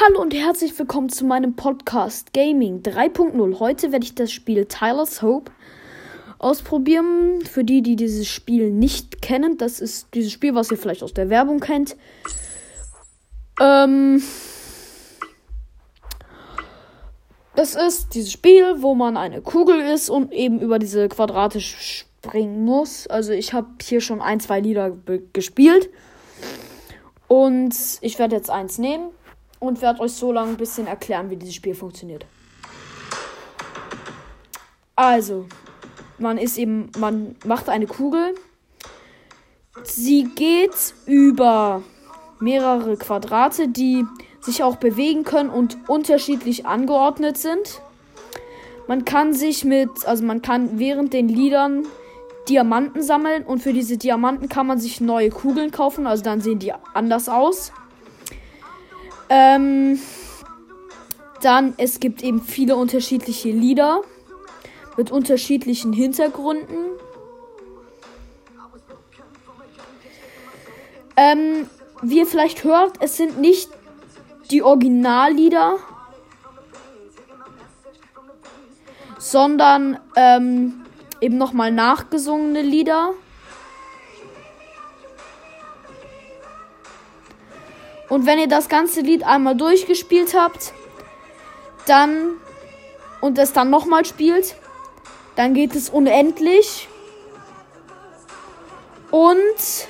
Hallo und herzlich willkommen zu meinem Podcast Gaming 3.0. Heute werde ich das Spiel Tyler's Hope ausprobieren. Für die, die dieses Spiel nicht kennen, das ist dieses Spiel, was ihr vielleicht aus der Werbung kennt. Ähm, das ist dieses Spiel, wo man eine Kugel ist und eben über diese Quadrate springen muss. Also ich habe hier schon ein, zwei Lieder gespielt. Und ich werde jetzt eins nehmen und werde euch so lange ein bisschen erklären, wie dieses Spiel funktioniert. Also, man ist eben, man macht eine Kugel. Sie geht über mehrere Quadrate, die sich auch bewegen können und unterschiedlich angeordnet sind. Man kann sich mit, also man kann während den Liedern Diamanten sammeln und für diese Diamanten kann man sich neue Kugeln kaufen, also dann sehen die anders aus. Ähm, dann, es gibt eben viele unterschiedliche Lieder mit unterschiedlichen Hintergründen. Ähm, wie ihr vielleicht hört, es sind nicht die Originallieder, sondern ähm, eben nochmal nachgesungene Lieder. Und wenn ihr das ganze Lied einmal durchgespielt habt, dann und es dann nochmal spielt, dann geht es unendlich. Und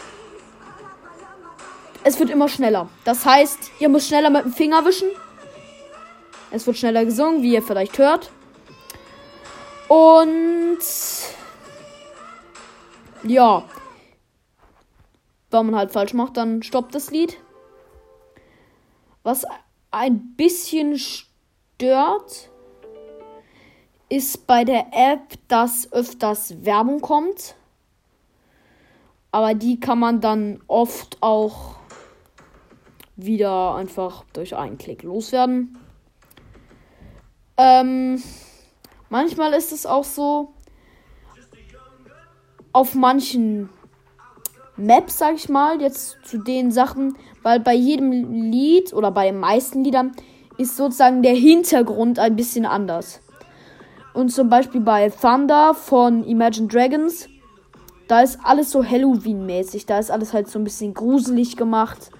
es wird immer schneller. Das heißt, ihr müsst schneller mit dem Finger wischen. Es wird schneller gesungen, wie ihr vielleicht hört. Und ja, wenn man halt falsch macht, dann stoppt das Lied. Was ein bisschen stört, ist bei der App, dass öfters Werbung kommt. Aber die kann man dann oft auch wieder einfach durch einen Klick loswerden. Ähm, manchmal ist es auch so, auf manchen Maps, sag ich mal, jetzt zu den Sachen, weil bei jedem Lied oder bei den meisten Liedern ist sozusagen der Hintergrund ein bisschen anders. Und zum Beispiel bei Thunder von Imagine Dragons, da ist alles so Halloween-mäßig. Da ist alles halt so ein bisschen gruselig gemacht.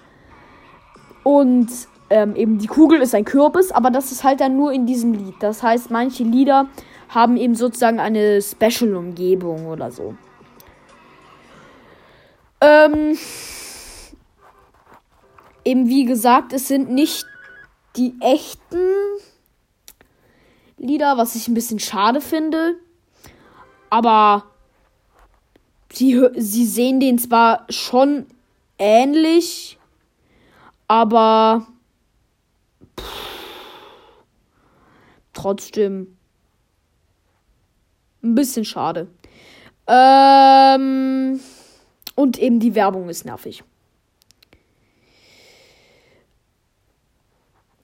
Und ähm, eben die Kugel ist ein Kürbis, aber das ist halt dann nur in diesem Lied. Das heißt, manche Lieder haben eben sozusagen eine Special-Umgebung oder so. Ähm, eben wie gesagt, es sind nicht die echten Lieder, was ich ein bisschen schade finde. Aber sie, sie sehen den zwar schon ähnlich, aber pff, trotzdem ein bisschen schade. Ähm, und eben die Werbung ist nervig.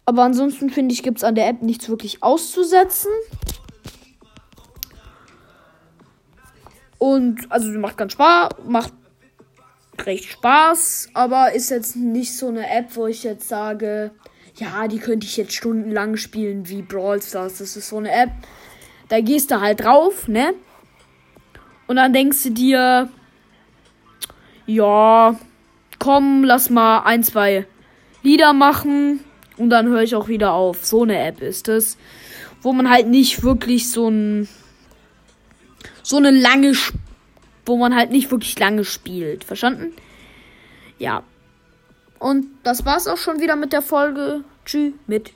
Aber ansonsten finde ich, gibt es an der App nichts wirklich auszusetzen. Und also macht ganz Spaß, macht recht Spaß, aber ist jetzt nicht so eine App, wo ich jetzt sage, ja, die könnte ich jetzt stundenlang spielen wie Brawl Stars. Das ist so eine App, da gehst du halt drauf, ne? Und dann denkst du dir, ja, komm, lass mal ein, zwei Lieder machen. Und dann höre ich auch wieder auf. So eine App ist es. Wo man halt nicht wirklich so ein. So eine lange. Wo man halt nicht wirklich lange spielt. Verstanden? Ja. Und das war's auch schon wieder mit der Folge. Tschüss mit